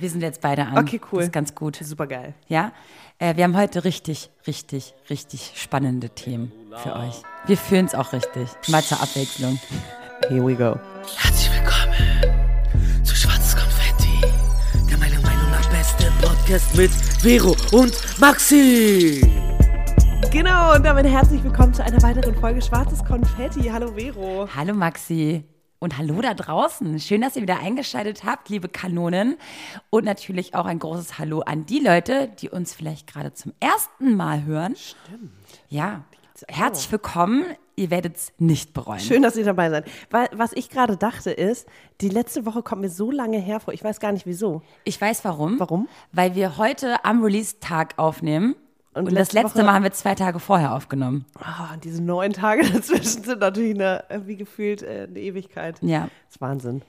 Wir sind jetzt beide an. Okay, cool. Das ist ganz gut. Super geil. Ja, äh, wir haben heute richtig, richtig, richtig spannende Themen für euch. Wir fühlen es auch richtig. Mal zur Abwechslung. Here we go. Herzlich willkommen zu Schwarzes Konfetti, der meiner Meinung nach beste Podcast mit Vero und Maxi. Genau, und damit herzlich willkommen zu einer weiteren Folge Schwarzes Konfetti. Hallo Vero. Hallo Maxi. Und hallo da draußen. Schön, dass ihr wieder eingeschaltet habt, liebe Kanonen. Und natürlich auch ein großes Hallo an die Leute, die uns vielleicht gerade zum ersten Mal hören. Stimmt. Ja. Herzlich willkommen. Ihr werdet es nicht bereuen. Schön, dass ihr dabei seid. Weil, was ich gerade dachte ist, die letzte Woche kommt mir so lange hervor. Ich weiß gar nicht wieso. Ich weiß warum. Warum? Weil wir heute am Release-Tag aufnehmen. Und Und, das letzte Woche- Mal haben wir zwei Tage vorher aufgenommen. Ah, diese neun Tage dazwischen sind natürlich eine, wie gefühlt äh, eine Ewigkeit. Ja. Das ist Wahnsinn.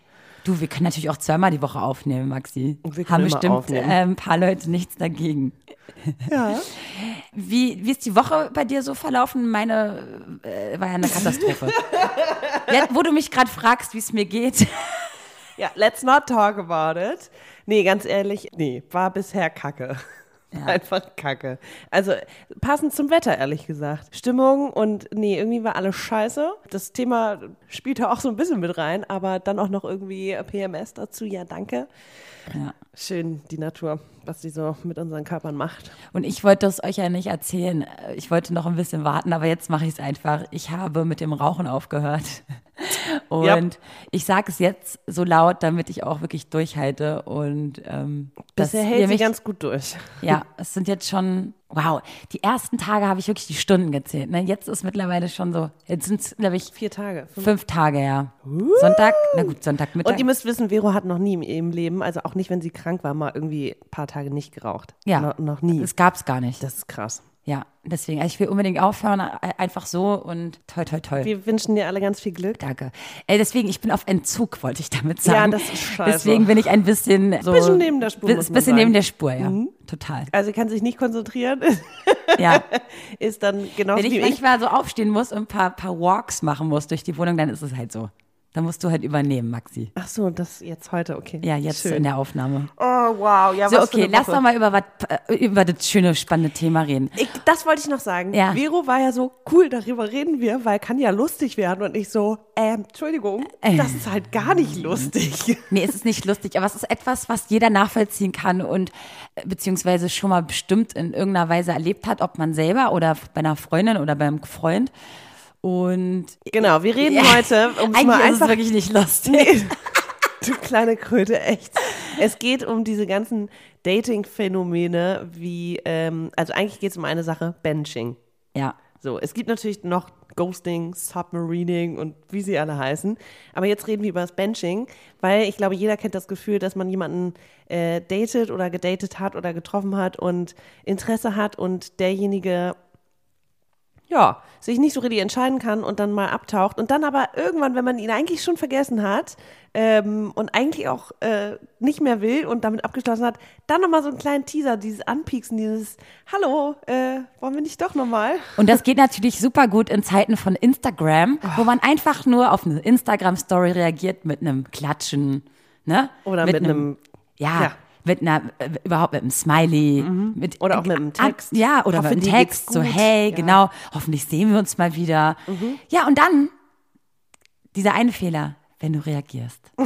Du, wir können natürlich auch zweimal die Woche aufnehmen, Maxi. Und wir können Haben bestimmt äh, ein paar Leute nichts dagegen. Ja. Wie, wie ist die Woche bei dir so verlaufen? Meine äh, war ja eine Katastrophe. ja, wo du mich gerade fragst, wie es mir geht. Ja, let's not talk about it. Nee, ganz ehrlich, nee, war bisher kacke. Einfach kacke. Also passend zum Wetter, ehrlich gesagt. Stimmung und nee, irgendwie war alles scheiße. Das Thema spielte auch so ein bisschen mit rein, aber dann auch noch irgendwie PMS dazu. Ja, danke. Ja. Schön die Natur, was sie so mit unseren Körpern macht. Und ich wollte es euch ja nicht erzählen. Ich wollte noch ein bisschen warten, aber jetzt mache ich es einfach. Ich habe mit dem Rauchen aufgehört. Und Ja. ich sage es jetzt so laut, damit ich auch wirklich durchhalte. Und ähm, Bisher hält sie mich- ganz gut durch. Ja, es sind jetzt schon, wow, die ersten Tage habe ich wirklich die Stunden gezählt. Ne? Jetzt ist mittlerweile schon so, jetzt sind es, glaube ich, Vier Tage. Fünf. fünf Tage, ja. Sonntag, na gut, Sonntagmittag. Und ihr müsst wissen, Vero hat noch nie im- im Leben, also auch nicht, wenn sie krank war, mal irgendwie ein paar Tage nicht geraucht. ja, No, noch nie. Das gab es gar nicht. Das ist krass. Ja, deswegen, also ich will unbedingt aufhören, äh, einfach so und toi, toi, toi. Wir wünschen dir alle ganz viel Glück. Danke. Ey, deswegen, ich bin auf Entzug, wollte ich damit Ja, sagen. das ist scheiße. Deswegen bin ich ein bisschen so. Bisschen neben der Spur, Bisschen sagen. neben der Spur, ja. Total. Also kann sich nicht konzentrieren, Ja. ist dann genauso Wenn ich wie ich. manchmal so aufstehen muss und ein paar, paar Walks machen muss durch die Wohnung, dann ist es halt so. Dann musst du halt übernehmen, Maxi. Ach so, das jetzt heute, okay. Ja, jetzt Schön. in der Aufnahme. Oh, wow. Ja, So, was okay, lass doch mal über, was, äh, über das schöne, spannende Thema reden. Ich, das wollte ich noch sagen. Ja. Vero war ja so, cool, darüber reden wir, weil kann ja lustig werden. Und ich so, ähm, Entschuldigung, das ist halt gar nicht lustig. Nee, es ist nicht lustig, aber es ist etwas, was jeder nachvollziehen kann und äh, beziehungsweise schon mal bestimmt in irgendeiner Weise erlebt hat, ob man selber oder bei einer Freundin oder beim Freund. Und Genau, wir reden Ja. heute, um es mal ist es einfach wirklich nicht lustig. Nee. Du kleine Kröte, echt. Es geht um diese ganzen Dating-Phänomene wie, ähm, also eigentlich geht es um eine Sache, Benching. Ja. So, es gibt natürlich noch Ghosting, Submarining und wie sie alle heißen. Aber jetzt reden wir über das Benching, weil ich glaube, jeder kennt das Gefühl, dass man jemanden äh, datet oder gedatet hat oder getroffen hat und Interesse hat und derjenige ja, sich nicht so richtig entscheiden kann und dann mal abtaucht und dann aber irgendwann, wenn man ihn eigentlich schon vergessen hat ähm, und eigentlich auch äh, nicht mehr will und damit abgeschlossen hat, dann nochmal so einen kleinen Teaser, dieses Anpieksen, dieses Hallo, äh, wollen wir nicht doch nochmal? Und das geht natürlich super gut in Zeiten von Instagram, wo man einfach nur auf eine Instagram-Story reagiert mit einem Klatschen, ne? Oder mit einem- ja, ja. Mit einer, äh, überhaupt mit einem Smiley. Mit, Oder auch mit einem Text. Ja, oder Hoffe, mit einem Text, so hey, Ja. genau, hoffentlich sehen wir uns mal wieder. Ja, und dann dieser eine Fehler, wenn du reagierst.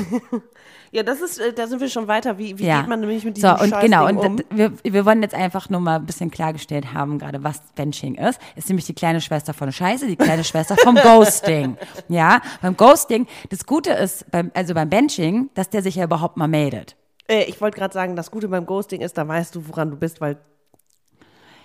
Ja, das ist, äh, da sind wir schon weiter. Wie, wie ja. geht man nämlich mit diesem So, und genau, und um? d- wir, wir wollen jetzt einfach nur mal ein bisschen klargestellt haben, gerade was Benching ist. Ist nämlich die kleine Schwester von Scheiße, die kleine Schwester vom Ghosting. Ja, beim Ghosting, das Gute ist, beim, also beim Benching, dass der sich ja überhaupt mal meldet. Äh, ich wollte gerade sagen, das Gute beim Ghosting ist, da weißt du, woran du bist, weil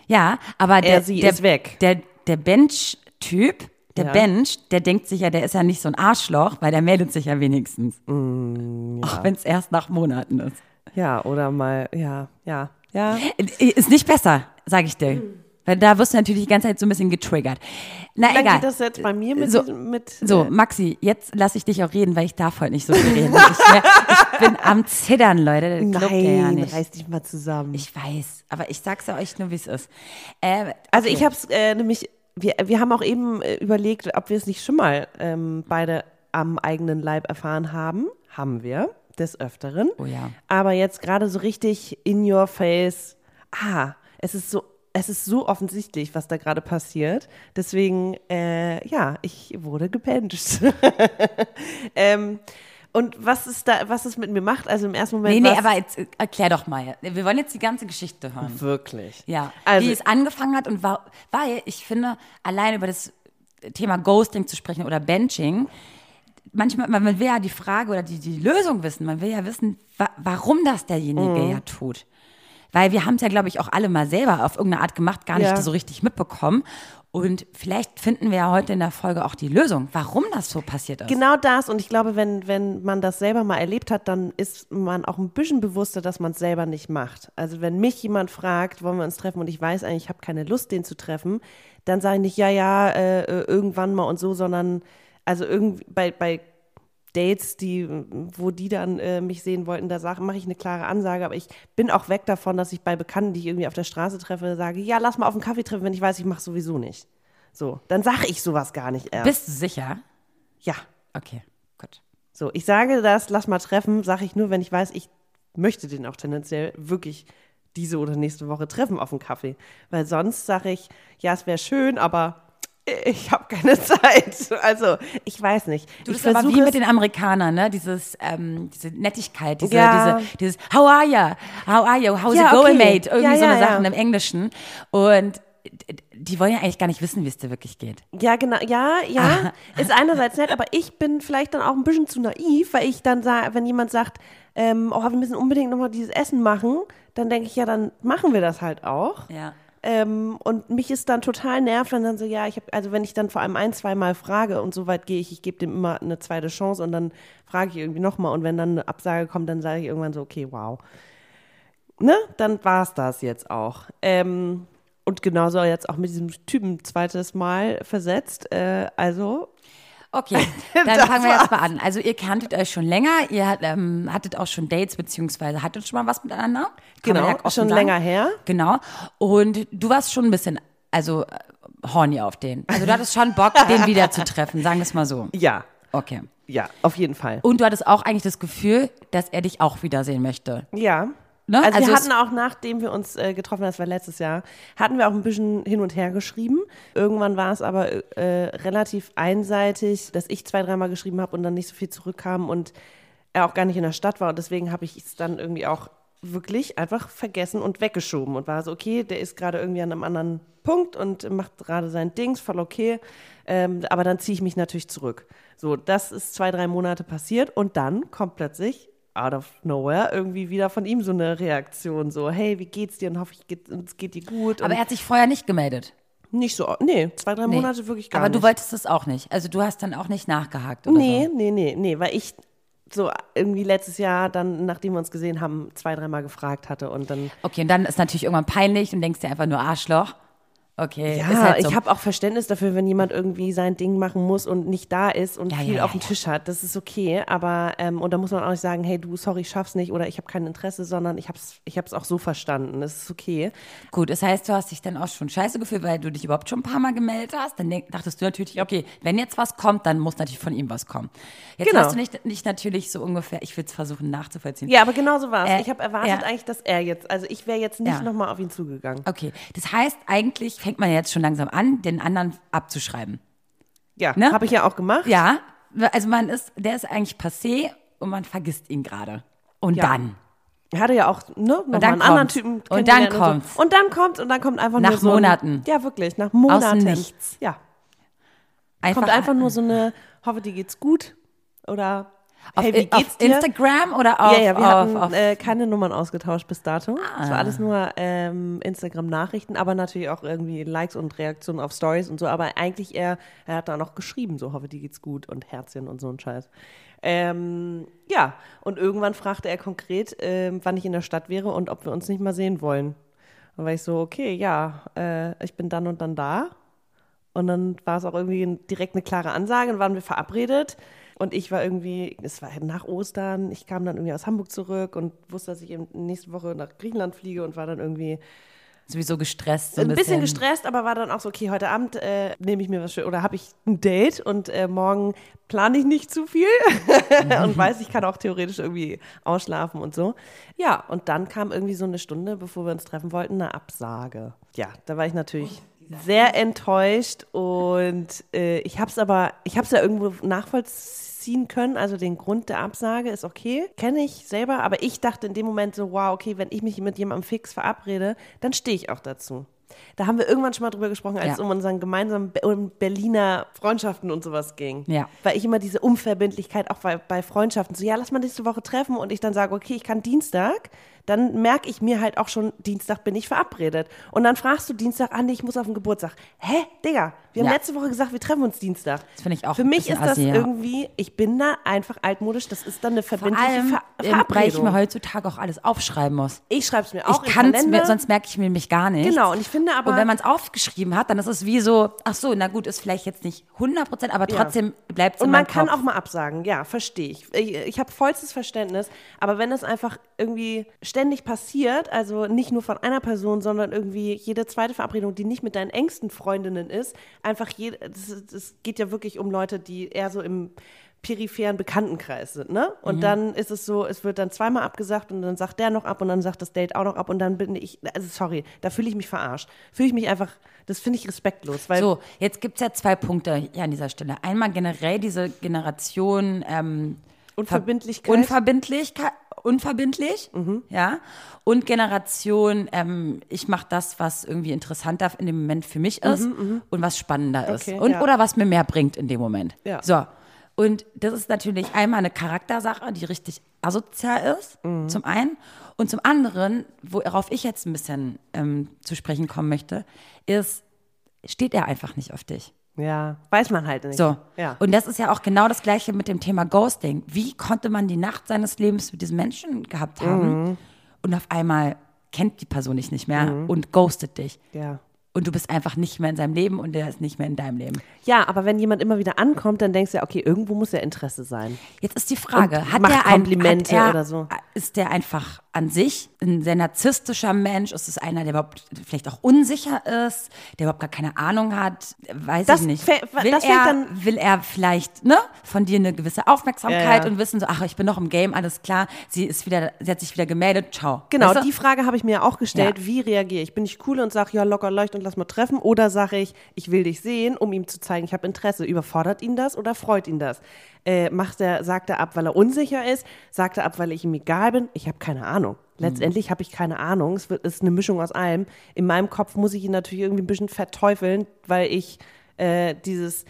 Ja, aber der, sie der, ist weg. Der, der Bench-Typ, der Ja. Bench, der denkt sich ja, der ist ja nicht so ein Arschloch, weil der meldet sich ja wenigstens. Mm, Auch wenn es erst nach Monaten ist. ja, oder mal, ja, ja, ja. Ist nicht besser, sage ich dir. Weil da wirst du natürlich die ganze Zeit so ein bisschen getriggert. Na Dann egal. geht das jetzt bei mir mit, So, mit So, äh, Maxi, jetzt lasse ich dich auch reden, weil ich darf heute nicht so viel reden. Ich, ich bin am Zittern, Leute. Das ihr ja Nein, nicht. reiß dich mal zusammen. Ich weiß, aber ich sag's ja euch nur, wie es ist. Äh, also okay. ich habe es äh, nämlich, wir, wir haben auch eben äh, überlegt, ob wir es nicht schon mal ähm, beide am eigenen Leib erfahren haben. Haben wir. des Öfteren. Oh ja. Aber jetzt gerade so richtig in your face, ah, es ist so, es ist so offensichtlich, was da gerade passiert. Deswegen, äh, ja, ich wurde gebencht. ähm, und was ist da, was es mit mir macht? Also im ersten Moment. Nee, nee, aber jetzt äh, erklär doch mal. Wir wollen jetzt die ganze Geschichte hören. wirklich. Ja, Also- wie es angefangen hat und war, weil ich finde, allein über das Thema Ghosting zu sprechen oder Benching, manchmal, man will ja die Frage oder die, die Lösung wissen. Man will ja wissen, wa warum das derjenige Mhm. ja tut. Weil wir haben es ja, glaube ich, auch alle mal selber auf irgendeine Art gemacht, gar nicht Ja. so richtig mitbekommen. Und vielleicht finden wir ja heute in der Folge auch die Lösung, warum das so passiert ist. Genau das. Und ich glaube, wenn, wenn man das selber mal erlebt hat, dann ist man auch ein bisschen bewusster, dass man es selber nicht macht. Also wenn mich jemand fragt, wollen wir uns treffen und ich weiß eigentlich, ich habe keine Lust, den zu treffen, dann sage ich nicht, ja, ja, äh, äh, irgendwann mal und so, sondern also irgendwie bei, bei Dates, die, wo die dann äh, mich sehen wollten, da mache ich eine klare Ansage, aber ich bin auch weg davon, dass ich bei Bekannten, die ich irgendwie auf der Straße treffe, sage, ja, lass mal auf einen Kaffee treffen, wenn ich weiß, ich mache sowieso nicht. So, dann sage ich sowas gar nicht erst. Bist du sicher? ja. Okay, gut. So, ich sage das, lass mal treffen, sage ich nur, wenn ich weiß, ich möchte den auch tendenziell wirklich diese oder nächste Woche treffen auf einen Kaffee. Weil sonst sage ich, ja, es wäre schön, aber ich habe keine Zeit. Also, ich weiß nicht. Du, ich das ist aber wie mit den Amerikanern, ne? Dieses, ähm, diese Nettigkeit, diese, Ja. diese, dieses How are ya? How are you? How's Ja, it going, okay. mate? Irgendwie Ja, so eine. Sachen im Englischen. Und die wollen ja eigentlich gar nicht wissen, wie es dir wirklich geht. Ja, genau. Ja, Ah. ja. Ist einerseits nett, aber ich bin vielleicht dann auch ein bisschen zu naiv, weil ich dann sage, wenn jemand sagt, ähm, oh, wir müssen unbedingt nochmal dieses Essen machen, dann denke ich, ja, dann machen wir das halt auch. Ja. Ähm, und mich ist dann total nervt, wenn dann so, ja, ich habe, also wenn ich dann vor allem ein, zwei Mal frage und so weit gehe ich, ich gebe dem immer eine zweite Chance und dann frage ich irgendwie nochmal und wenn dann eine Absage kommt, dann sage ich irgendwann so, okay, wow. Ne? Dann war es das jetzt auch. Ähm, und genauso jetzt auch mit diesem Typen zweites Mal versetzt. Äh, also, Okay, dann fangen wir jetzt mal an. Also ihr kanntet euch schon länger, ihr hat, ähm, hattet auch schon Dates, beziehungsweise hattet schon mal was miteinander. Kann genau, ja schon sagen. länger her. Genau. Und du warst schon ein bisschen, also äh, horny auf den. Also du hattest schon Bock, den wieder zu treffen, sagen wir es mal so. Ja, Okay. ja, auf jeden Fall. Und du hattest auch eigentlich das Gefühl, dass er dich auch wiedersehen möchte. Ja. Ne? Also, Also wir hatten auch, nachdem wir uns äh, getroffen haben, das war letztes Jahr, hatten wir auch ein bisschen hin und her geschrieben. Irgendwann war es aber äh, relativ einseitig, dass ich zwei, dreimal geschrieben habe und dann nicht so viel zurückkam und er auch gar nicht in der Stadt war. Und deswegen habe ich es dann irgendwie auch wirklich einfach vergessen und weggeschoben und war so, okay, der ist gerade irgendwie an einem anderen Punkt und macht gerade sein Dings, voll okay. Ähm, aber dann ziehe ich mich natürlich zurück. So, das ist zwei, drei Monate passiert und dann kommt plötzlich out of nowhere irgendwie wieder von ihm so eine Reaktion, so, hey, wie geht's dir und hoffe ich, geht, es geht dir gut. Aber er hat sich vorher nicht gemeldet. nicht so, nee, zwei, drei Nee. Monate wirklich gar Aber nicht. du wolltest es auch nicht. Also du hast dann auch nicht nachgehakt oder Nee, so. nee, nee, nee, weil ich so irgendwie letztes Jahr dann, nachdem wir uns gesehen haben, zwei, dreimal gefragt hatte und dann Okay, und dann ist natürlich irgendwann peinlich und denkst dir einfach nur Arschloch. Okay, Ja, halt so. ich habe auch Verständnis dafür, wenn jemand irgendwie sein Ding machen muss und nicht da ist und Ja, viel ja, auf dem. Tisch hat. Das ist okay, aber ähm, und da muss man auch nicht sagen, hey du, sorry, ich schaff's nicht oder ich habe kein Interesse, sondern ich hab's, ich hab's auch so verstanden. Das ist okay. Gut, das heißt, du hast dich dann auch schon scheiße gefühlt, weil du dich überhaupt schon ein paar Mal gemeldet hast. Dann dachtest du natürlich, okay, wenn jetzt was kommt, dann muss natürlich von ihm was kommen. Jetzt Genau. hast du nicht, nicht natürlich so ungefähr, ich will es versuchen nachzuvollziehen. Ja, aber genau so war es. Äh, ich habe erwartet eigentlich, dass er jetzt, also ich wäre jetzt nicht Ja. nochmal auf ihn zugegangen. Okay, das heißt, eigentlich fängt man jetzt schon langsam an, den anderen abzuschreiben. Ja, Ne? habe ich ja auch gemacht. Ja, also man ist, der ist eigentlich passé und man vergisst ihn gerade. Und Ja. dann. Er hatte ja auch ne, mal dann einen anderen. Typen Und dann kommt's. so. Und dann kommt und dann kommt einfach Nach nur so ein- Monaten. Ja, wirklich, nach Monaten. nichts. Ja, Einfach, kommt einfach nur so eine, hoffe, dir geht's gut oder auf, hey, auf? Instagram oder auf, ja, ja, wir auf, hatten auf äh, keine Nummern ausgetauscht bis dato. Es Ah. war alles nur ähm, Instagram-Nachrichten, aber natürlich auch irgendwie Likes und Reaktionen auf Stories und so. Aber eigentlich eher, er hat da noch geschrieben, so hoffe, dir geht's gut und Herzchen und so ein Scheiß. Ähm, ja, und irgendwann fragte er konkret, ähm, wann ich in der Stadt wäre und ob wir uns nicht mal sehen wollen. Dann war ich so, okay, ja, äh, ich bin dann und dann da. Und dann war es auch irgendwie direkt eine klare Ansage, dann waren wir verabredet. Und ich war irgendwie, es war nach Ostern, ich kam dann irgendwie aus Hamburg zurück und wusste, dass ich eben nächste Woche nach Griechenland fliege und war dann irgendwie sowieso gestresst. So ein bisschen gestresst, aber war dann auch so, okay, heute Abend äh, nehme ich mir was schön oder habe ich ein Date und äh, morgen plane ich nicht zu viel und weiß, ich kann auch theoretisch irgendwie ausschlafen und so. Ja, und dann kam irgendwie so eine Stunde, bevor wir uns treffen wollten, eine Absage. Ja, da war ich natürlich sehr enttäuscht und äh, ich habe es aber, ich habe es ja irgendwo nachvollziehen können, also den Grund der Absage ist okay, kenne ich selber, aber ich dachte in dem Moment so, wow, okay, wenn ich mich mit jemandem fix verabrede, dann stehe ich auch dazu. Da haben wir irgendwann schon mal drüber gesprochen, als Ja. es um unseren gemeinsamen um Berliner Freundschaften und sowas ging. Ja. Weil ich immer diese Unverbindlichkeit auch bei, bei Freundschaften so, ja, lass mal nächste Woche treffen und ich dann sage, okay, ich kann Dienstag, dann merke ich mir halt auch schon, Dienstag bin ich verabredet. Und dann fragst du Dienstag, ah nee, ich muss auf den Geburtstag. Hä, Digga, wir haben Ja. letzte Woche gesagt, wir treffen uns Dienstag. Das finde ich auch Für mich ist das assi, ja. irgendwie, ich bin da einfach altmodisch, das ist dann eine Vor verbindliche allem, Ver ähm, weil ich mir Verabredung. heutzutage auch alles aufschreiben muss. Ich schreibe es mir auch ich kann es mir, sonst merke ich mir nämlich gar nicht. Genau, und ich finde aber- Und wenn man es aufgeschrieben hat, dann ist es wie so, ach so, na gut, ist vielleicht jetzt nicht 100 Prozent, aber Ja. trotzdem bleibt es Und man kann Kopf. auch mal absagen, ja, verstehe ich. Ich, ich habe vollstes Verständnis, aber wenn es einfach irgendwie ständig passiert, also nicht nur von einer Person, sondern irgendwie jede zweite Verabredung, die nicht mit deinen engsten Freundinnen ist, einfach jede, das, das geht ja wirklich um Leute, die eher so im peripheren Bekanntenkreis sind, ne? Und Mhm. dann ist es so, es wird dann zweimal abgesagt und dann sagt der noch ab und dann sagt das Date auch noch ab und dann bin ich, also sorry, da fühle ich mich verarscht. Fühle ich mich einfach, das finde ich respektlos, weil So, jetzt gibt es ja zwei Punkte hier an dieser Stelle. Einmal generell diese Generation ähm, Unverbindlichkeit. Unverbindlichkeit, unverbindlich, Mhm. ja. Und Generation, ähm, ich mache das, was irgendwie interessanter in dem Moment für mich ist und was spannender ist. Mhm, Okay, und, ja. Oder was mir mehr bringt in dem Moment. Ja. So. Und das ist natürlich einmal eine Charaktersache, die richtig asozial ist, Mhm. zum einen. Und zum anderen, worauf ich jetzt ein bisschen ähm, zu sprechen kommen möchte, ist, steht er einfach nicht auf dich. Ja, weiß man halt nicht. So. Ja. Und das ist ja auch genau das Gleiche mit dem Thema Ghosting. Wie konnte man die Nacht seines Lebens mit diesem Menschen gehabt haben Mhm. und auf einmal kennt die Person dich nicht mehr und ghostet dich. ja. Und du bist einfach nicht mehr in seinem Leben und der ist nicht mehr in deinem Leben. Ja, aber wenn jemand immer wieder ankommt, dann denkst du ja, okay, irgendwo muss ja Interesse sein. Jetzt ist die Frage, Und hat ein, Komplimente hat er, oder so. Ist der einfach an sich ein sehr narzisstischer Mensch? Ist es einer, der überhaupt vielleicht auch unsicher ist, der überhaupt gar keine Ahnung hat? Weiß Das ich nicht. Will, er, dann- will er vielleicht ne, von dir eine gewisse Aufmerksamkeit Ja, ja. und wissen so, ach, ich bin noch im Game, alles klar, sie ist wieder, sie hat sich wieder gemeldet, ciao. Genau, Weißt du? die Frage habe ich mir auch gestellt. Ja. Wie reagiere ich? Bin ich cool und sage, ja, locker leucht und lass mal treffen? Oder sage ich, ich will dich sehen, um ihm zu zeigen, ich habe Interesse. Überfordert ihn das oder freut ihn das? Äh, macht er, sagt er ab, weil er unsicher ist? Sagt er ab, weil ich ihm egal bin? Ich habe keine Ahnung. Letztendlich habe ich keine Ahnung. Es wird, ist eine Mischung aus allem. In meinem Kopf muss ich ihn natürlich irgendwie ein bisschen verteufeln, weil ich äh, dieses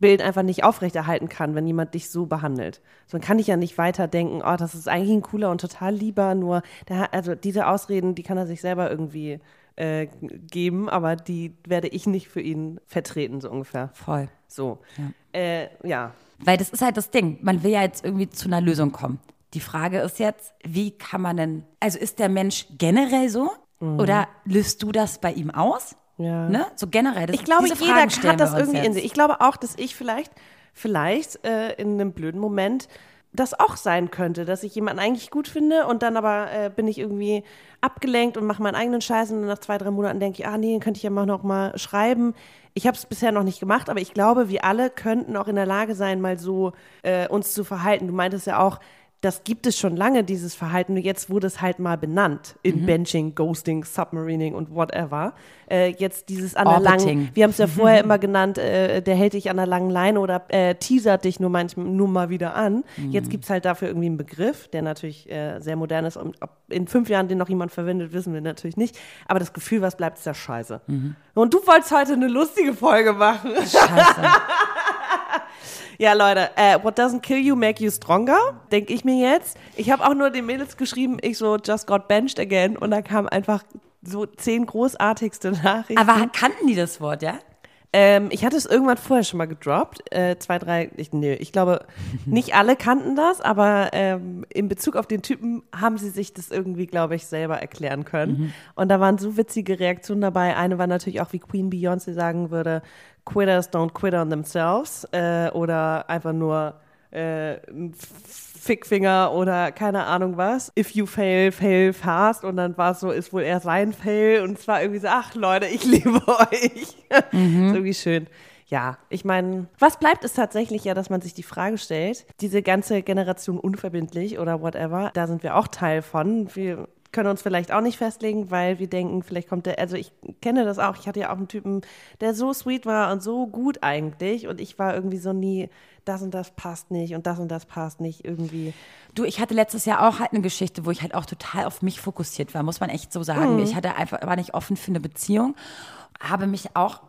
Bild einfach nicht aufrechterhalten kann, wenn jemand dich so behandelt. So dann kann ich ja nicht weiterdenken, oh, das ist eigentlich ein cooler und total lieber, nur der, also diese Ausreden, die kann er sich selber irgendwie äh, geben, aber die werde ich nicht für ihn vertreten, so ungefähr. Voll. So. Ja. Äh, ja. Weil das ist halt das Ding. Man will ja jetzt irgendwie zu einer Lösung kommen. Die Frage ist jetzt, wie kann man denn, also ist der Mensch generell so? Oder löst du das bei ihm aus? Mhm. Ja. Ne? So generell. Das, Ich glaube, jeder hat das irgendwie in jetzt. sich. Ich glaube auch, dass ich vielleicht, vielleicht äh, in einem blöden Moment das auch sein könnte, dass ich jemanden eigentlich gut finde und dann aber äh, bin ich irgendwie abgelenkt und mache meinen eigenen Scheiß und nach zwei, drei Monaten denke ich, ah nee, könnte ich ja mal noch mal schreiben. Ich habe es bisher noch nicht gemacht, aber ich glaube, wir alle könnten auch in der Lage sein, mal so äh, uns zu verhalten. Du meintest ja auch, das gibt es schon lange, dieses Verhalten. Nur jetzt wurde es halt mal benannt. In Benching, Ghosting, Submarining und whatever. Äh, jetzt dieses an der langen, wir haben es ja vorher immer genannt, äh, der hält dich an der langen Leine oder äh, teasert dich nur manchmal nur mal wieder an. Jetzt gibt es halt dafür irgendwie einen Begriff, der natürlich äh, sehr modern ist. Und ob in fünf Jahren den noch jemand verwendet, wissen wir natürlich nicht. Aber das Gefühl, was bleibt, ist ja scheiße. Und du wolltest heute eine lustige Folge machen. Scheiße. Ja, Leute, äh, what doesn't kill you make you stronger, denke ich mir jetzt. Ich habe auch nur den Mädels geschrieben, ich so just got benched again und da kamen einfach so zehn großartigste Nachrichten. Aber kannten die das Wort, ja? Ähm, ich hatte es irgendwann vorher schon mal gedroppt. Äh, zwei, drei, ich, nee, ich glaube, nicht alle kannten das, aber ähm, in Bezug auf den Typen haben sie sich das irgendwie, glaube ich, selber erklären können. Und da waren so witzige Reaktionen dabei. Eine war natürlich auch, wie Queen Beyoncé sagen würde, Quitters don't quit on themselves. Äh, oder einfach nur äh, ein Fickfinger oder keine Ahnung was. If you fail, fail fast. Und dann war es so, ist wohl eher sein Fail. Und es war irgendwie so, ach Leute, ich liebe euch. Mhm. ist irgendwie schön. Ja, ich meine, was bleibt ist tatsächlich ja, dass man sich die Frage stellt, diese ganze Generation unverbindlich oder whatever, da sind wir auch Teil von. Wir können uns vielleicht auch nicht festlegen, weil wir denken, vielleicht kommt der, also ich kenne das auch, ich hatte ja auch einen Typen, der so sweet war und so gut eigentlich und ich war irgendwie so nie, das und das passt nicht und das und das passt nicht irgendwie. Du, ich hatte letztes Jahr auch halt eine Geschichte, wo ich halt auch total auf mich fokussiert war, muss man echt so sagen. Mhm. Ich hatte einfach, war nicht offen für eine Beziehung, habe mich auch,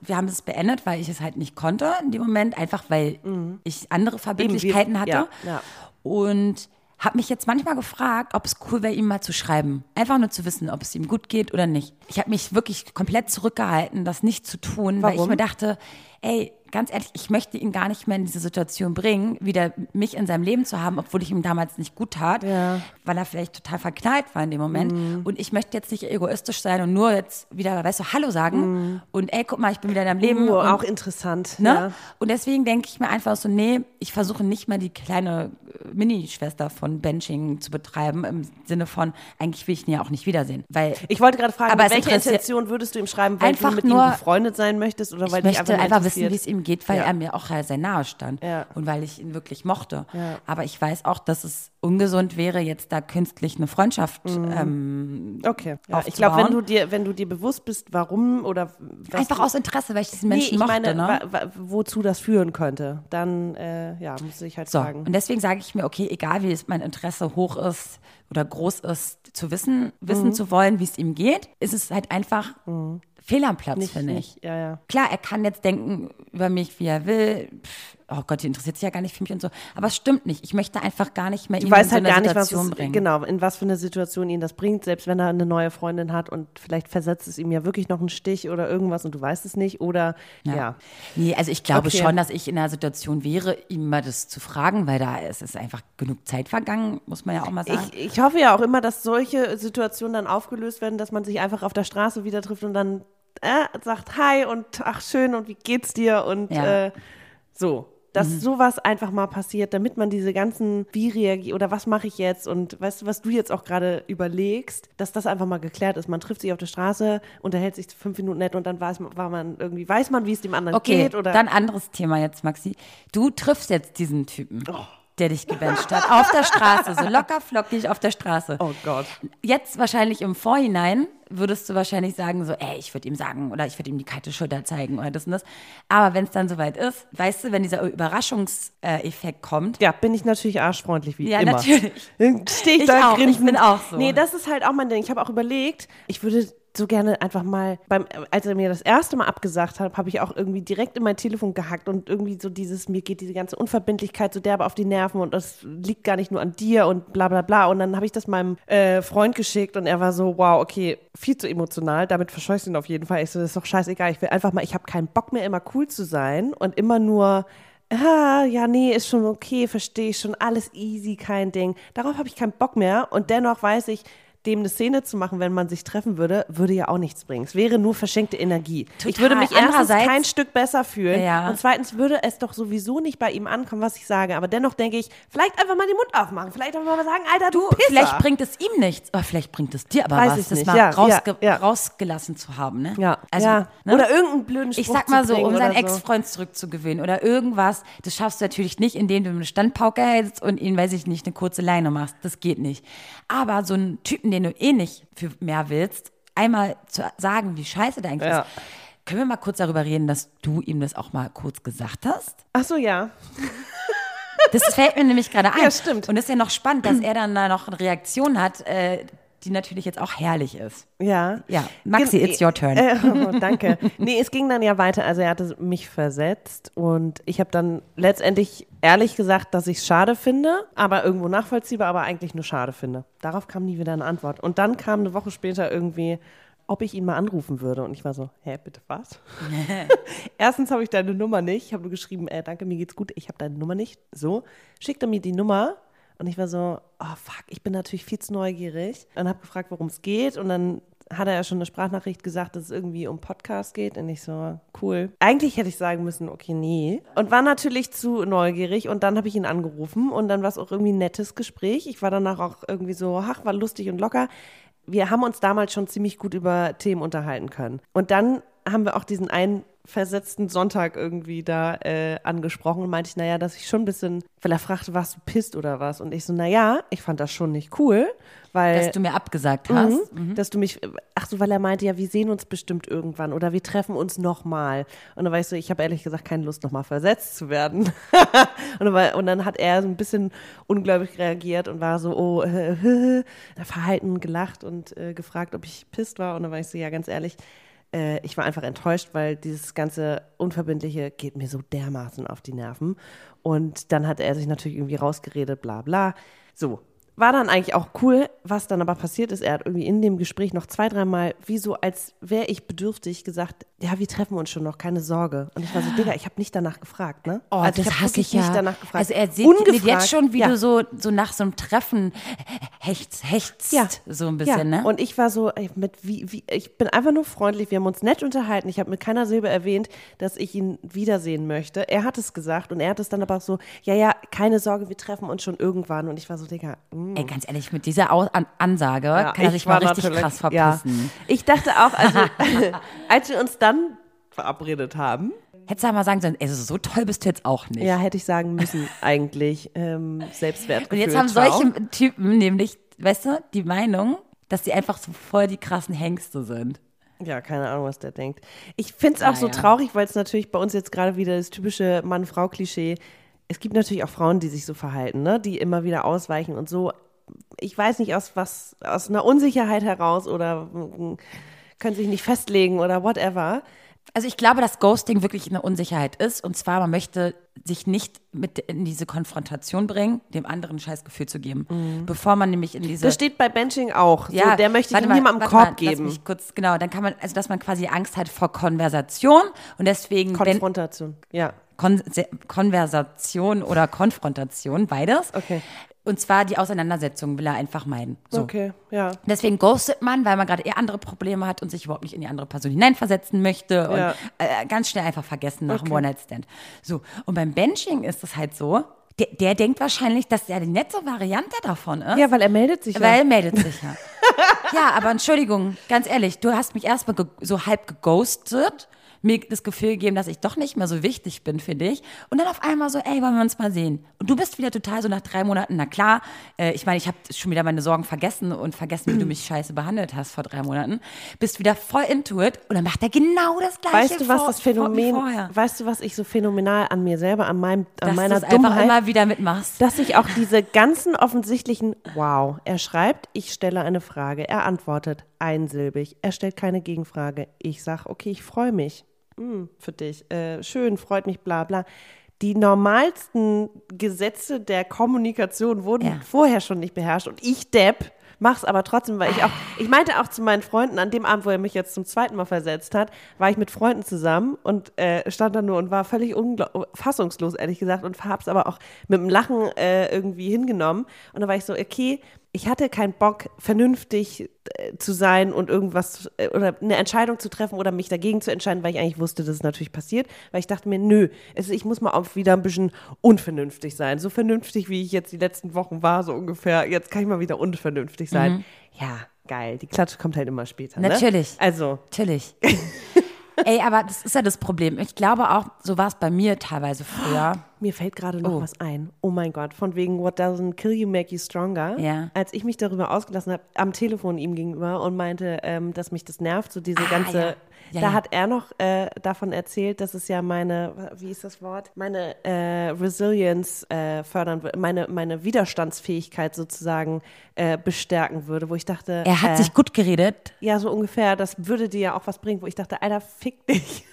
wir haben das beendet, weil ich es halt nicht konnte in dem Moment, einfach weil ich andere Verbindlichkeiten hatte. Mhm. ja, ja. Und habe mich jetzt manchmal gefragt, ob es cool wäre, ihm mal zu schreiben. Einfach nur zu wissen, ob es ihm gut geht oder nicht. Ich habe mich wirklich komplett zurückgehalten, das nicht zu tun, weil ich Warum? mir dachte, ey, ganz ehrlich, ich möchte ihn gar nicht mehr in diese Situation bringen, wieder mich in seinem Leben zu haben, obwohl ich ihm damals nicht gut tat, Ja. weil er vielleicht total verknallt war in dem Moment. Und ich möchte jetzt nicht egoistisch sein und nur jetzt wieder, weißt du, Hallo sagen und ey, guck mal, ich bin wieder in deinem Leben. Uh, und, auch interessant. Ne? Ja. Und deswegen denke ich mir einfach so, nee, ich versuche nicht mehr die kleine äh, Mini-Schwester von Benching zu betreiben, im Sinne von, eigentlich will ich ihn ja auch nicht wiedersehen. Weil Ich wollte gerade fragen, Aber interessiert- Weil würdest du ihm schreiben, weil Einfach du mit nur- ihm befreundet sein möchtest oder weil ich möchte einfach, einfach wissen, wie es ihm geht, weil Ja. er mir auch sehr nahe stand Ja. und weil ich ihn wirklich mochte. Ja. Aber ich weiß auch, dass es ungesund wäre, jetzt da künstlich eine Freundschaft Mhm. ähm, Okay. Ja, ich glaube, wenn du dir, wenn du dir bewusst bist, warum oder was einfach aus Interesse, weil ich diesen nee, Menschen ich mochte. meine, ne? wozu das führen könnte, dann äh, ja, muss ich halt So, fragen. und deswegen sage ich mir, okay, egal wie es mein Interesse hoch ist oder groß ist, zu wissen, wissen zu wollen, wie es ihm geht, ist es halt einfach fehl am Platz, nicht, finde ich. nicht, ja, ja. Klar, er kann jetzt denken über mich, wie er will. Pff, oh Gott, die interessiert sich ja gar nicht für mich und so. Aber es stimmt nicht. Ich möchte einfach gar nicht mehr Du ihn in weißt so halt eine gar nicht, was Situation es, bringen. genau, in was für eine Situation ihn das bringt, selbst wenn er eine neue Freundin hat und vielleicht versetzt es ihm ja wirklich noch einen Stich oder irgendwas und du weißt es nicht oder ja. Nee, also ich glaube Okay. schon, dass ich in der Situation wäre, ihm mal das zu fragen, weil da ist es einfach genug Zeit vergangen, muss man ja auch mal sagen. Ich, ich hoffe ja auch immer, dass solche Situationen dann aufgelöst werden, dass man sich einfach auf der Straße wieder trifft und dann äh, sagt Hi und ach schön und wie geht's dir und Ja. äh, so. Dass Mhm. sowas einfach mal passiert, damit man diese ganzen, wie reagiere oder was mache ich jetzt und weißt du, was du jetzt auch gerade überlegst, dass das einfach mal geklärt ist. Man trifft sich auf der Straße, unterhält sich fünf Minuten nett und dann weiß man, war man irgendwie, weiß man, wie es dem anderen Okay, geht oder. dann anderes Thema jetzt, Maxi. Du triffst jetzt diesen Typen, Oh. Der dich gebencht hat, auf der Straße, so locker flockig auf der Straße. oh Gott. Jetzt wahrscheinlich im Vorhinein würdest du wahrscheinlich sagen so, ey, ich würde ihm sagen oder ich würde ihm die kalte Schulter zeigen oder das und das. Aber wenn es dann soweit ist, weißt du, wenn dieser Überraschungseffekt kommt, Ja, bin ich natürlich arschfreundlich wie Ja, immer. natürlich. Dann stehe ich, Ich da auch, ich grinsend. bin auch so. Nee, das ist halt auch mein Ding. Ich habe auch überlegt, ich würde so gerne einfach mal, beim, als er mir das erste Mal abgesagt hat, habe ich auch irgendwie direkt in mein Telefon gehackt und irgendwie so dieses, mir geht diese ganze Unverbindlichkeit so derbe auf die Nerven und das liegt gar nicht nur an dir und bla bla bla. Und dann habe ich das meinem äh, Freund geschickt und er war so, wow, okay, viel zu emotional, damit verscheuchst du ihn auf jeden Fall. Ich so, das ist doch scheißegal, ich will einfach mal, ich habe keinen Bock mehr, immer cool zu sein und immer nur Ah, ja, nee, ist schon okay, verstehe ich schon, alles easy, kein Ding. Darauf habe ich keinen Bock mehr und dennoch weiß ich, dem eine Szene zu machen, wenn man sich treffen würde, würde ja auch nichts bringen. Es wäre nur verschenkte Energie. ich Total. würde mich erstens kein Stück besser fühlen Ja. und zweitens würde es doch sowieso nicht bei ihm ankommen, was ich sage. Aber dennoch denke ich, vielleicht einfach mal den Mund aufmachen, vielleicht einfach mal sagen, Alter, du, du, Pisser. vielleicht bringt es ihm nichts, aber vielleicht bringt es dir aber Weiß was, ich das nicht. mal Ja, rausge ja, rausgelassen zu haben, ne? ja, also, ja. Ne? Oder irgendeinen blöden Spruch ich sag mal so, um seinen so. Ex-Freund zurückzugewinnen oder irgendwas, das schaffst du natürlich nicht, indem du eine Standpauke hältst und ihn, weiß ich nicht, eine kurze Leine machst. Das geht nicht. Aber so einen Typen, den du eh nicht für mehr willst, einmal zu sagen, wie scheiße der eigentlich Ja. ist. Können wir mal kurz darüber reden, dass du ihm das auch mal kurz gesagt hast? Ach so, ja. Das fällt mir nämlich gerade ein. Ja, stimmt. Und es ist ja noch spannend, dass er dann da noch eine Reaktion hat, äh, die natürlich jetzt auch herrlich ist. Ja. Ja, Maxi, Gen- it's your turn. Äh, oh, danke. Nee, es ging dann ja weiter. Also er hatte mich versetzt und ich habe dann letztendlich ehrlich gesagt, dass ich es schade finde, aber irgendwo nachvollziehbar, aber eigentlich nur schade finde. Darauf kam nie wieder eine Antwort. Und dann kam eine Woche später irgendwie, ob ich ihn mal anrufen würde. Und ich war so, hä, bitte was? Erstens habe ich deine Nummer nicht. Ich habe nur geschrieben, äh, danke, mir geht's gut, ich habe deine Nummer nicht. So, schickt er mir die Nummer und ich war so, oh fuck, ich bin natürlich viel zu neugierig und habe gefragt, worum es geht und dann hat er ja schon eine Sprachnachricht gesagt, dass es irgendwie um Podcast geht. Und ich so, cool. Eigentlich hätte ich sagen müssen, okay, nee. Und war natürlich zu neugierig. Und dann habe ich ihn angerufen. Und dann war es auch irgendwie ein nettes Gespräch. Ich war danach auch irgendwie so, ach, war lustig und locker. Wir haben uns damals schon ziemlich gut über Themen unterhalten können. Und dann haben wir auch diesen einen versetzten Sonntag irgendwie da äh, angesprochen und meinte ich, naja, dass ich schon ein bisschen, weil er fragte, warst du pisst oder was? Und ich so, naja, ich fand das schon nicht cool, weil. Dass du mir abgesagt hast. Mhm, Dass du mich, ach so, weil er meinte, ja, wir sehen uns bestimmt irgendwann oder wir treffen uns nochmal. Und dann war ich so, ich habe ehrlich gesagt keine Lust, nochmal versetzt zu werden. und, dann war, und dann hat er so ein bisschen ungläubig reagiert und war so, oh, äh, äh, verhalten, gelacht und äh, gefragt, ob ich pisst war. Und dann war ich so, ja, ganz ehrlich, äh, ich war einfach enttäuscht, weil dieses ganze Unverbindliche geht mir so dermaßen auf die Nerven. Und dann hat er sich natürlich irgendwie rausgeredet, bla bla. So, war dann eigentlich auch cool. Was dann aber passiert ist, er hat irgendwie in dem Gespräch noch zwei, dreimal, wie so, als wäre ich bedürftig, gesagt, ja, wir treffen uns schon noch, keine Sorge. Und ich war so, Digga, ich habe nicht danach gefragt, ne? Oh, also das hab hasse ich ja. nicht danach gefragt. Also er sieht jetzt schon, wie ja. du so, so nach so einem Treffen hechts, hechts, Ja. so ein bisschen, ja. ne? Und ich war so, ey, mit wie, wie, ich bin einfach nur freundlich. Wir haben uns nett unterhalten. Ich habe mit keiner Silbe erwähnt, dass ich ihn wiedersehen möchte. Er hat es gesagt und er hat es dann aber auch so, ja, ja, keine Sorge, wir treffen uns schon irgendwann. Und ich war so, Digga, mm. Ey, ganz ehrlich, mit dieser Au An Ansage Ja, kann er ich sich mal war richtig krass ja. verpissen. Ich dachte auch, also als wir uns dann verabredet haben, Hättest du mal sagen sollen, ey, so toll bist du jetzt auch nicht. ja, hätte ich sagen müssen, eigentlich ähm, Selbstwertgefühl. Und jetzt haben solche Typen nämlich, weißt du, die Meinung, dass sie einfach so voll die krassen Hengste sind. Ja, keine Ahnung, was der denkt. Ich finde es auch so Naja. traurig, weil es natürlich bei uns jetzt gerade wieder das typische Mann-Frau-Klischee. Es gibt natürlich auch Frauen, die sich so verhalten, ne? die immer wieder ausweichen und so. Ich weiß nicht, aus was, aus einer Unsicherheit heraus oder mm, können sich nicht festlegen oder whatever. Also ich glaube, dass Ghosting wirklich eine Unsicherheit ist. Und zwar, man möchte sich nicht mit in diese Konfrontation bringen, dem anderen ein Scheißgefühl zu geben. Bevor man nämlich in diese Das steht bei Benching auch. ja, so, der möchte ich niemandem warte Korb mal, Lass geben. mich kurz, genau, dann kann man, also dass man quasi Angst hat vor Konversation und deswegen Konfrontation. Ja. Kon Konversation oder Konfrontation, beides. Okay. Und zwar die Auseinandersetzung will er einfach meiden. So. Okay, ja. Deswegen ghostet man, weil man gerade eher andere Probleme hat und sich überhaupt nicht in die andere Person hineinversetzen möchte und Ja. äh, ganz schnell einfach vergessen nach einem Okay. One-Night-Stand. So, und beim Benching ist es halt so, der, der denkt wahrscheinlich, dass der die nette Variante davon ist. Ja, weil er meldet sich Weil ja. er meldet sich ja. ja, aber Entschuldigung, ganz ehrlich, du hast mich erstmal so halb geghostet, mir das Gefühl gegeben, dass ich doch nicht mehr so wichtig bin für dich. Und dann auf einmal so, ey, wollen wir uns mal sehen? Und du bist wieder total so nach drei Monaten, na klar, äh, ich meine, ich habe schon wieder meine Sorgen vergessen und vergessen, wie du mich scheiße behandelt hast vor drei Monaten. Bist wieder voll into it und dann macht er genau das gleiche Weißt du, was vor, das Phänomen, vorher. weißt du, was ich so phänomenal an mir selber, an meinem, an Dass meiner du es einfach Dummheit, immer wieder mitmachst. dass ich auch diese ganzen offensichtlichen, wow, er schreibt, ich stelle eine Frage, er antwortet einsilbig, er stellt keine Gegenfrage, ich sag, okay, ich freue mich Hm, für dich, äh, schön, freut mich, bla bla. Die normalsten Gesetze der Kommunikation wurden Ja. vorher schon nicht beherrscht und ich, Depp, mach's aber trotzdem, weil ich auch, ich meinte auch zu meinen Freunden, an dem Abend, wo er mich jetzt zum zweiten Mal versetzt hat, war ich mit Freunden zusammen und äh, stand da nur und war völlig fassungslos, ehrlich gesagt, und hab's aber auch mit dem Lachen äh, irgendwie hingenommen. Und da war ich so, okay, ich hatte keinen Bock, vernünftig äh, zu sein und irgendwas äh, oder eine Entscheidung zu treffen oder mich dagegen zu entscheiden, weil ich eigentlich wusste, dass es natürlich passiert. Weil ich dachte mir, nö, es, ich muss mal auch wieder ein bisschen unvernünftig sein. So vernünftig, wie ich jetzt die letzten Wochen war, so ungefähr. Jetzt kann ich mal wieder unvernünftig sein. Ja, geil. Die Klatsche kommt halt immer später. Ne? Natürlich. Also, Natürlich. Ey, aber das ist ja das Problem. Ich glaube auch, so war es bei mir teilweise früher. Mir fällt gerade noch Oh. was ein. Oh mein Gott, von wegen What doesn't kill you make you stronger. Ja. Als ich mich darüber ausgelassen habe, am Telefon ihm gegenüber und meinte, ähm, dass mich das nervt, so diese Ah, ganze. ja. Ja, da ja. hat er noch äh, davon erzählt, dass es ja meine, wie ist das Wort? Meine äh, Resilience äh, fördern würde, meine, meine Widerstandsfähigkeit sozusagen äh, bestärken würde, wo ich dachte. Er hat äh, sich gut geredet, Ja, so ungefähr, das würde dir ja auch was bringen, wo ich dachte, Alter, fick dich.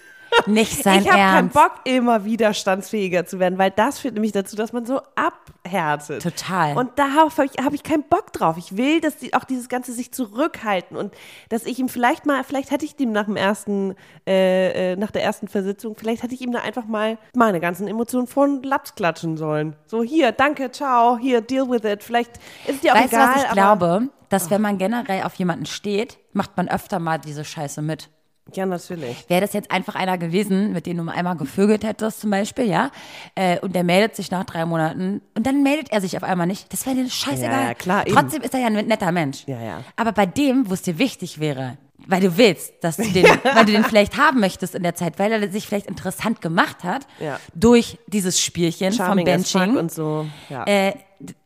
Nicht sein ich habe keinen. Bock, immer widerstandsfähiger zu werden, weil das führt nämlich dazu, dass man so abhärtet. Total. Und darauf habe ich, hab ich keinen Bock drauf. Ich will, dass die, auch dieses ganze sich zurückhalten und dass ich ihm vielleicht mal, vielleicht hätte ich ihm nach dem ersten, äh, äh, nach der ersten Versitzung, vielleicht hätte ich ihm da einfach mal meine ganzen Emotionen von Laps klatschen sollen. So hier, danke, ciao, hier, deal with it. Vielleicht ist dir auch Weißt du, egal. was ich glaube? dass wenn man generell auf jemanden steht, macht man öfter mal diese Scheiße mit. Ja, natürlich. Wäre das jetzt einfach einer gewesen, mit dem du einmal gevögelt hättest zum Beispiel, ja, äh, und der meldet sich nach drei Monaten und dann meldet er sich auf einmal nicht, das wäre dir scheißegal. Ja, ja, klar, eben. Trotzdem ist er ja ein netter Mensch. Ja, ja. Aber bei dem, wo es dir wichtig wäre, weil du willst, dass du den, weil du den vielleicht haben möchtest in der Zeit, weil er sich vielleicht interessant gemacht hat Ja. durch dieses Spielchen Charming vom Benching. und so. Ja. Äh,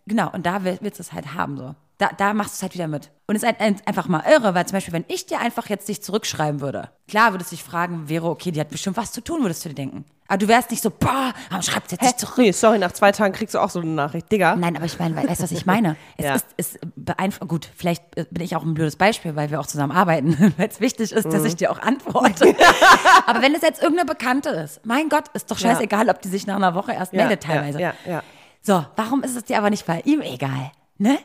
genau, und da will- willst du es halt haben, so. Da, da machst du es halt wieder mit. Und es ist halt ein- einfach mal irre, weil zum Beispiel, wenn ich dir einfach jetzt dich zurückschreiben würde, klar würdest du dich fragen, wäre okay, die hat bestimmt was zu tun, würdest du dir denken. Aber du wärst nicht so, boah, sie jetzt Hä? nicht zurück? Nee, sorry, nach zwei Tagen kriegst du auch so eine Nachricht. Digga. Nein, aber ich meine, we- weißt du, was ich meine? Es Ja. ist, es beeinflusst, gut, vielleicht äh, bin ich auch ein blödes Beispiel, weil wir auch zusammen arbeiten, weil es wichtig ist, Mhm. dass ich dir auch antworte. aber wenn es jetzt irgendeine Bekannte ist, mein Gott, ist doch Ja. scheißegal, ob die sich nach einer Woche erst Ja, meldet teilweise. Ja, ja, ja. So, warum ist es dir aber nicht bei ihm egal? Ne?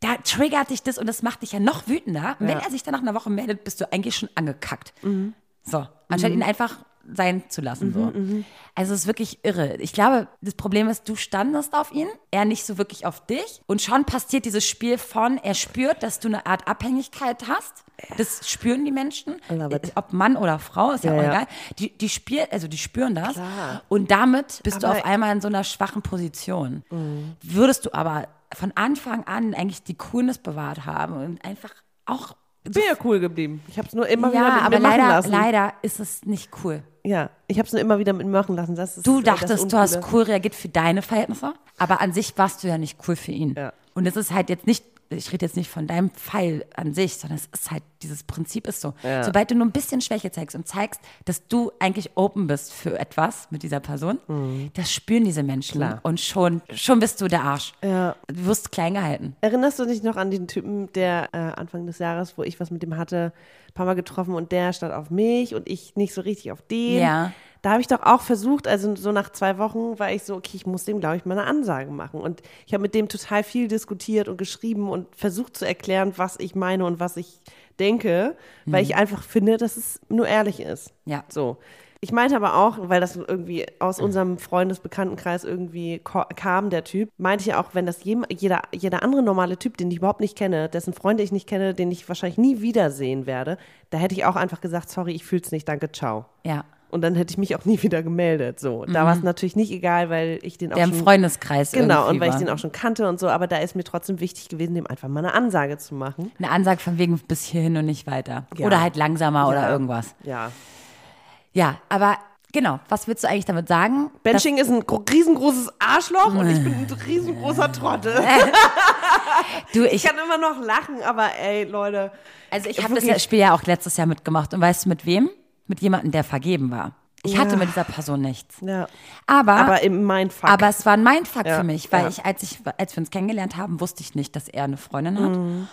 Da triggert dich das und das macht dich ja noch wütender. Und wenn Ja. Mhm. er sich dann nach einer Woche meldet, bist du eigentlich schon angekackt. So, anstatt ihn einfach sein zu lassen. So. Mhm, Also es ist wirklich irre. Ich glaube, das Problem ist, du standest auf ihn, er nicht so wirklich auf dich. Und schon passiert dieses Spiel von, er spürt, dass du eine Art Abhängigkeit hast. Das spüren die Menschen. Ob Mann oder Frau, ist ja, Ja, auch egal. Die, die, spiel, also die spüren das. Klar. Und damit bist du Aber- auf einmal in so einer schwachen Position. Würdest du aber von Anfang an eigentlich die Coolness bewahrt haben und einfach auch. Bin ja cool geblieben. Ich habe es nur immer wieder Ja, mit aber mir machen leider, lassen. leider ist es nicht cool. Ja, ich habe es nur immer wieder mit mir machen lassen. Das ist, Du äh, das dachtest, du hast cool reagiert für deine Verhältnisse, aber an sich warst du ja nicht cool für ihn. Ja. Und es ist halt jetzt nicht, ich rede jetzt nicht von deinem Pfeil an sich, sondern es ist halt, dieses Prinzip ist so. Ja. Sobald du nur ein bisschen Schwäche zeigst und zeigst, dass du eigentlich open bist für etwas mit dieser Person, das spüren diese Menschen. Mhm. Klar. Und schon, schon bist du der Arsch. Ja. Du wirst klein gehalten. Erinnerst du dich noch an den Typen, der äh, Anfang des Jahres, wo ich was mit dem hatte, ein paar Mal getroffen und der stand auf mich und ich nicht so richtig auf den? Ja. Da habe ich doch auch versucht, also so nach zwei Wochen war ich so, okay, ich muss dem, glaube ich, mal eine Ansage machen. Und ich habe mit dem total viel diskutiert und geschrieben und versucht zu erklären, was ich meine und was ich denke, weil ich einfach finde, dass es nur ehrlich ist. Ja. So. Ich meinte aber auch, weil das irgendwie aus unserem Freundesbekanntenkreis irgendwie kam, der Typ, meinte ich auch, wenn das jeder, jeder andere normale Typ, den ich überhaupt nicht kenne, dessen Freunde ich nicht kenne, den ich wahrscheinlich nie wiedersehen werde, da hätte ich auch einfach gesagt, sorry, ich fühl's nicht, danke, ciao. Ja. Und dann hätte ich mich auch nie wieder gemeldet. So, da war es natürlich nicht egal, weil ich den auch Der im schon Freundeskreis genau und weil ich den auch schon kannte und so. Aber da ist mir trotzdem wichtig gewesen, dem einfach mal eine Ansage zu machen. Eine Ansage von wegen bis hierhin und nicht weiter. Ja. Oder halt langsamer oder Ja. irgendwas. Ja. Ja, aber genau, was willst du eigentlich damit sagen? Benching ist ein gro- riesengroßes Arschloch und ich bin ein riesengroßer Trottel. Du, Ich ich, kann immer noch lachen, aber ey, Leute. also ich habe das Spiel ja auch letztes Jahr mitgemacht. Und weißt du mit wem? Mit jemandem, der vergeben war. Ich Ja. hatte mit dieser Person nichts. Ja. Aber, aber, Aber im Mindfuck. es war ein Mindfuck Ja, für mich, weil ich, als ich, als wir uns kennengelernt haben, wusste ich nicht, dass er eine Freundin hat. Mhm.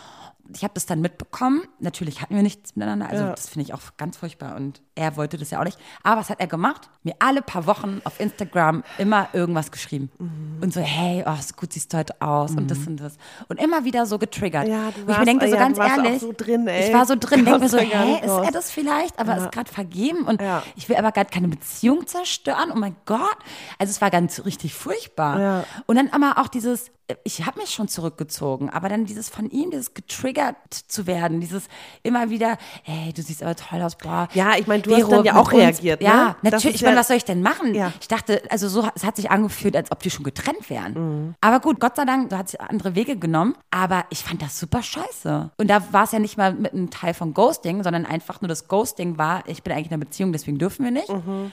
Ich habe das dann mitbekommen. Natürlich hatten wir nichts miteinander. Also das finde ich auch ganz furchtbar. Und er wollte das ja auch nicht. Aber was hat er gemacht? Mir alle paar Wochen auf Instagram immer irgendwas geschrieben. Mhm. Und so, hey, oh, so gut siehst du heute aus und das und das. Und immer wieder so getriggert. Ja, du Wo ich warst- mir denke, so ja, ganz warst ehrlich. so drin. Ich war so drin, denke mir so, nicht ist er das vielleicht? Aber ist gerade vergeben und Ja. ich will aber gerade keine Beziehung zerstören. Oh mein Gott. Also es war ganz richtig furchtbar. Ja. Und dann aber auch dieses, ich habe mich schon zurückgezogen, aber dann dieses von ihm, dieses getriggert zu werden, dieses immer wieder, hey, du siehst aber toll aus, boah. Ja, ich meine, du hast Vero, dann ja auch reagiert, ne? Ja, natürlich. Ich meine, was soll ich denn machen? Ja. Ich dachte, also so, es hat sich angefühlt, als ob die schon getrennt wären. Mhm. Aber gut, Gott sei Dank, du hast andere Wege genommen. Aber ich fand das super scheiße. Und da war es ja nicht mal mit einem Teil von Ghosting, sondern einfach nur das Ghosting war, ich bin eigentlich in einer Beziehung, deswegen dürfen wir nicht. Mhm.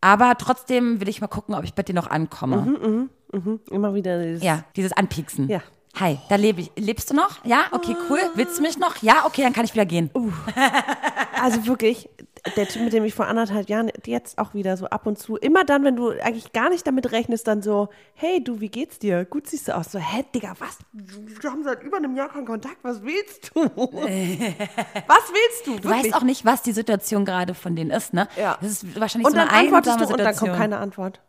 Aber trotzdem will ich mal gucken, ob ich bei dir noch ankomme. Immer wieder dieses, Ja, dieses Anpieksen. Ja. Hi, da lebe ich. Lebst du noch? Ja, okay, cool. Willst du mich noch? Ja, okay, dann kann ich wieder gehen. Also wirklich, der Typ, mit dem ich vor anderthalb Jahren jetzt auch wieder so ab und zu, immer dann, wenn du eigentlich gar nicht damit rechnest, dann so, hey du, wie geht's dir? Gut siehst du aus. So, hä, Digga, was? Wir haben seit über einem Jahr keinen Kontakt, was willst du? was willst du? Du weißt auch nicht, was die Situation gerade von denen ist, ne? Ja. Das ist wahrscheinlich und so dann eine einsame du und dann Situation. kommt keine Antwort.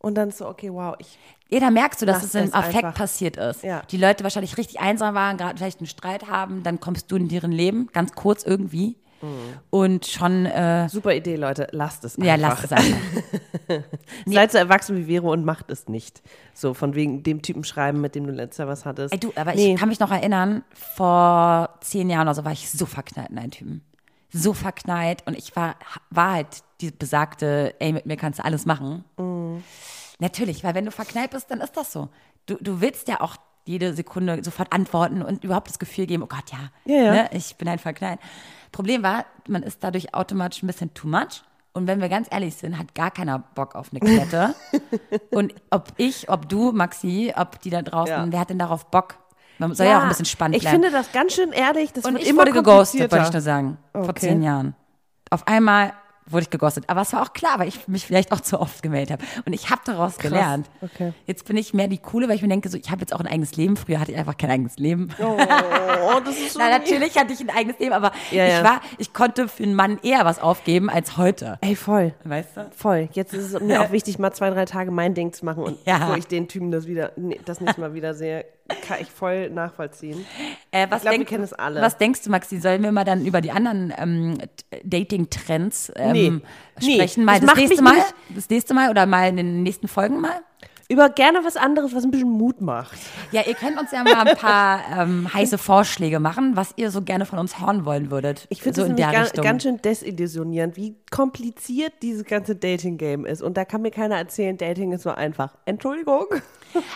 Und dann so, okay, wow, ich, Ja, da merkst du, dass es im Affekt einfach. passiert ist. Ja. Die Leute wahrscheinlich richtig einsam waren, gerade vielleicht einen Streit haben, dann kommst du in deren Leben, ganz kurz irgendwie. Und schon, äh, Super Idee, Leute. Lasst es einfach. ja, lasst es einfach. Seid so erwachsen wie Vero und macht es nicht. So, von wegen dem Typen schreiben, mit dem du letztes Jahr was hattest. Ey, du, aber Nee. ich kann mich noch erinnern, vor zehn Jahren oder so war ich so verknallt in einen Typen. So verknallt und ich war, war halt die besagte, ey, mit mir kannst du alles machen. Mhm. Natürlich, weil wenn du verknallt bist, dann ist das so. Du, du willst ja auch jede Sekunde sofort antworten und überhaupt das Gefühl geben, oh Gott, ja, Ja, ja. Ne, ich bin halt verknallt. Problem war, man ist dadurch automatisch ein bisschen too much. Und wenn wir ganz ehrlich sind, hat gar keiner Bock auf eine Klette. und ob ich, ob du, Maxi, ob die da draußen, Ja. wer hat denn darauf Bock? Man soll ja, auch ein bisschen spannend Ich bleiben. finde das ganz schön ehrlich. Das und wird ich immer wurde geghostet, wollte ich nur sagen. Vor Okay. zehn Jahren. Auf einmal wurde ich geghostet. Aber es war auch klar, weil ich mich vielleicht auch zu oft gemeldet habe. Und ich habe daraus gelernt. Okay. Jetzt bin ich mehr die Coole, weil ich mir denke, so, ich habe jetzt auch ein eigenes Leben. Früher hatte ich einfach kein eigenes Leben. Oh, das ist so Na, natürlich hatte ich ein eigenes Leben, aber Ja, ja. ich war, ich konnte für einen Mann eher was aufgeben als heute. Ey, voll. Weißt du? Voll. Jetzt ist es mir auch wichtig, mal zwei, drei Tage mein Ding zu machen. Und Ja. bevor ich den Typen das wieder, das nächste Mal wieder sehe, kann ich voll nachvollziehen. Äh, was Ich glaub, wir kennen es alle. Was denkst du, Maxi? Sollen wir mal dann über die anderen ähm, Dating-Trends ähm, Nee. Sprechen? Mal Das das, nächste Mal? nicht- Das nächste Mal oder mal in den nächsten Folgen mal? Über gerne was anderes, was ein bisschen Mut macht. Ja, ihr könnt uns ja mal ein paar ähm, heiße Vorschläge machen, was ihr so gerne von uns hören wollen würdet. Ich finde so es in der ga, Richtung. ganz schön desillusionierend, wie kompliziert dieses ganze Dating-Game ist. Und da kann mir keiner erzählen, Dating ist so einfach. Entschuldigung.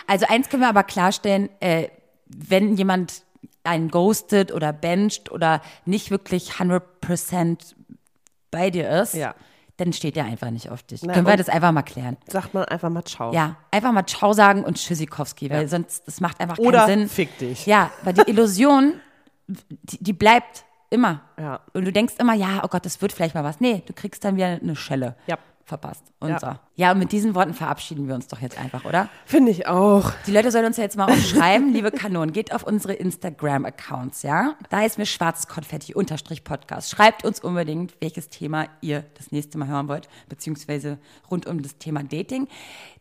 Also eins können wir aber klarstellen, äh, wenn jemand einen ghostet oder bencht oder nicht wirklich 100% bei dir ist, Ja. Dann steht der einfach nicht auf dich. Na, können wir das einfach mal klären? Sagt man einfach mal Ciao. Ja, einfach mal Ciao sagen und Tschüssikowski, weil sonst, das macht einfach keinen Oder Sinn. fick dich. Ja, weil die Illusion, die, die bleibt immer. Ja. Und du denkst immer, ja, oh Gott, das wird vielleicht mal was. Nee, du kriegst dann wieder eine Schelle. Ja. Verpasst. Und Ja. so. Ja, und mit diesen Worten verabschieden wir uns doch jetzt einfach, oder? Finde ich auch. Die Leute sollen uns ja jetzt mal auch schreiben, liebe Kanonen, geht auf unsere Instagram-Accounts, ja? Da ist mir schwarzes Konfetti unterstrich Podcast. Schreibt uns unbedingt, welches Thema ihr das nächste Mal hören wollt, beziehungsweise rund um das Thema Dating.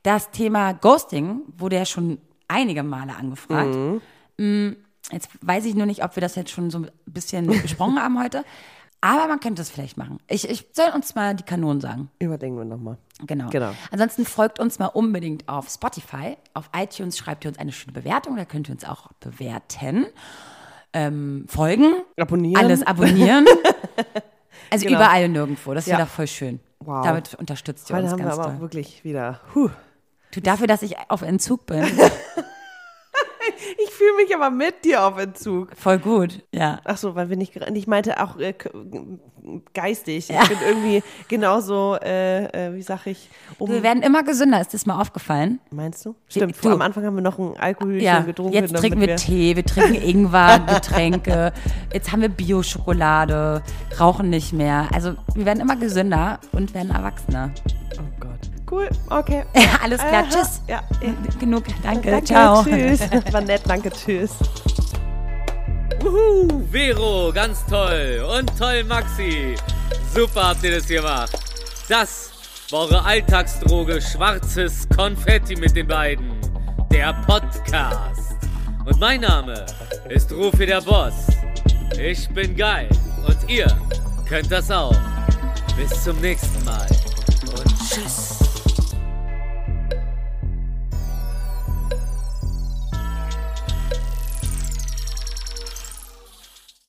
Das Thema Ghosting wurde ja schon einige Male angefragt. Mm, Jetzt weiß ich nur nicht, ob wir das jetzt schon so ein bisschen besprochen haben heute. Aber man könnte es vielleicht machen. Ich, ich soll uns mal die Kanonen sagen. Überdenken wir nochmal. Genau. Genau. Ansonsten folgt uns mal unbedingt auf Spotify. Auf iTunes schreibt ihr uns eine schöne Bewertung. Da könnt ihr uns auch bewerten. Ähm, folgen. Abonnieren. Alles abonnieren. Also Genau. überall und nirgendwo. Das wäre Ja. doch voll schön. Wow. Damit unterstützt ihr Heute uns haben wir ganz aber doll. auch wirklich wieder. Huh. Du, dafür, dass ich auf Entzug bin. Ich fühle mich aber mit dir auf Entzug. voll gut. Ja. Ach so, weil wir nicht, ich meinte auch äh, geistig. Ich bin irgendwie genauso, äh, äh, wie sag ich, um. Wir werden immer gesünder. Ist das mal aufgefallen? Meinst du? Stimmt, du- am Anfang haben wir noch ein Alkoholchen Ja, getrunken. jetzt trinken wir damit Tee, wir trinken Ingwer-Getränke, jetzt haben wir Bio-Schokolade, rauchen nicht mehr. Also wir werden immer gesünder und werden erwachsener. Cool, okay. Alles klar, Aha. tschüss. Ja. Genug, danke, Danke, ciao. tschüss. War nett, danke, tschüss. Wuhu, Vero, ganz toll. Und toll, Maxi. Super habt ihr das gemacht. Das war eure Alltagsdroge Schwarzes Konfetti mit den beiden. Der Podcast. Und mein Name ist Rufi der Boss. Ich bin geil. Und ihr könnt das auch. Bis zum nächsten Mal. Und tschüss.